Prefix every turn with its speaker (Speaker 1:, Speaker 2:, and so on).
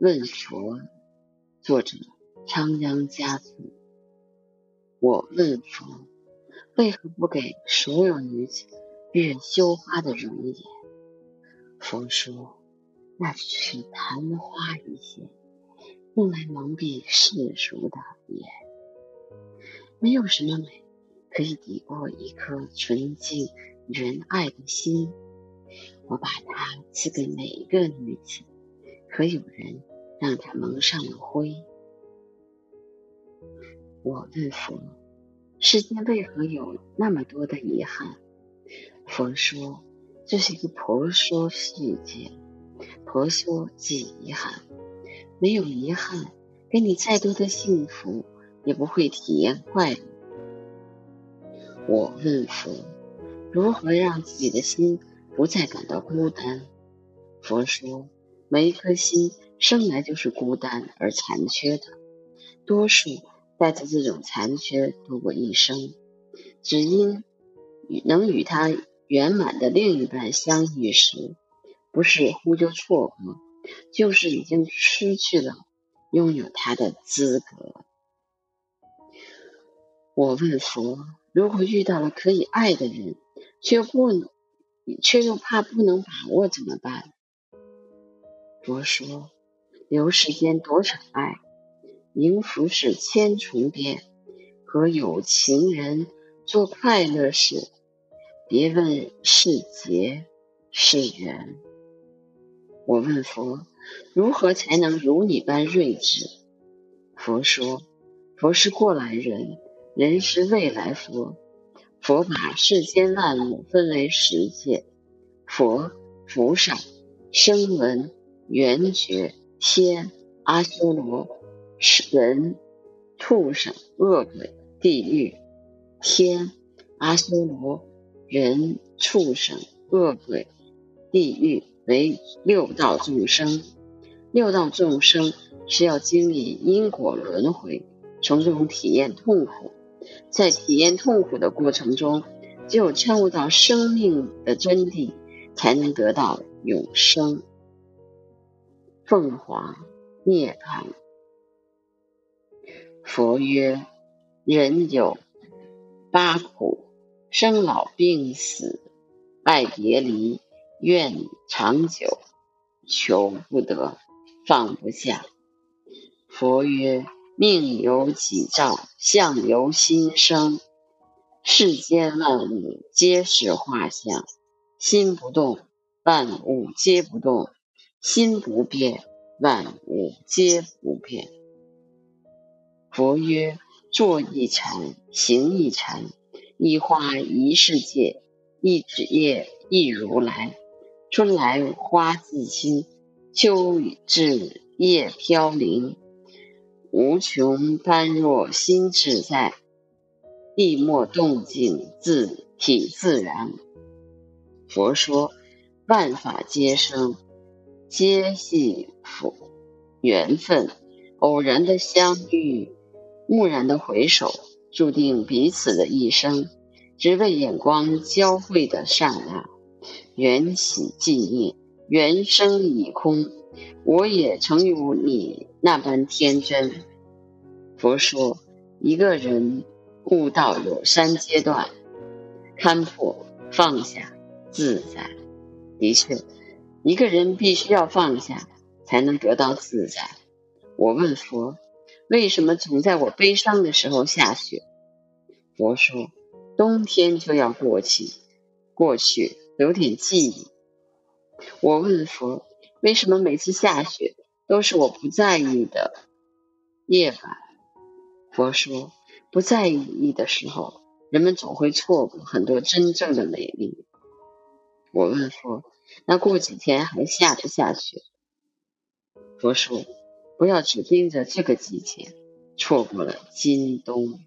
Speaker 1: 问佛，作者仓央嘉措。我问佛，为何不给所有女子月羞花的容颜？佛说，那只是昙花一现，用来蒙蔽世俗的眼。没有什么美可以抵过一颗纯净仁爱的心。我把它赐给每一个女子。可有人让他蒙上了灰？我问佛：世间为何有那么多的遗憾？佛说：这是一个婆娑世界，婆娑即遗憾。没有遗憾，给你再多的幸福，也不会体验快乐。我问佛：如何让自己的心不再感到孤单？佛说。每一颗心生来就是孤单而残缺的，多数带着这种残缺度过一生，只因与能与他圆满的另一半相遇时，不是忽就错过，就是已经失去了拥有他的资格。我问佛：如果遇到了可以爱的人，却不，却又怕不能把握，怎么办？佛说：“留世间多少爱，迎福是千重变。和有情人做快乐事，别问是劫是缘。”我问佛：“如何才能如你般睿智？”佛说：“佛是过来人，人是未来佛。佛把世间万物分为十界：佛、菩萨、声闻。”缘觉、天、阿修罗、人、畜生、恶鬼、地狱、天、阿修罗、人、畜生、恶鬼、地狱为六道众生。六道众生是要经历因果轮回，从中体验痛苦。在体验痛苦的过程中，只有参悟到生命的真谛，才能得到永生。凤凰涅槃。佛曰：人有八苦：生老病死、爱别离、怨长久、求不得、放不下。佛曰：命由己造，相由心生。世间万物皆是画像，心不动，万物皆不动。心不变，万物皆不变。佛曰：坐一禅，行一禅，一花一世界，一纸叶一如来。春来花自新，秋至叶飘零。无穷般若心自在，地莫动静自体自然。佛说：万法皆生。皆系福缘分，偶然的相遇，蓦然的回首，注定彼此的一生。只为眼光交汇的刹那，缘起寂灭，缘生已空。我也曾如你那般天真。佛说，一个人悟道有三阶段：看破、放下、自在。的确。一个人必须要放下，才能得到自在。我问佛，为什么总在我悲伤的时候下雪？佛说，冬天就要过去，过去留点记忆。我问佛，为什么每次下雪都是我不在意的夜晚？佛说，不在意的时候，人们总会错过很多真正的美丽。我问佛。那过几天还下不下雪？佛说：“不要只盯着这个季节，错过了今冬。”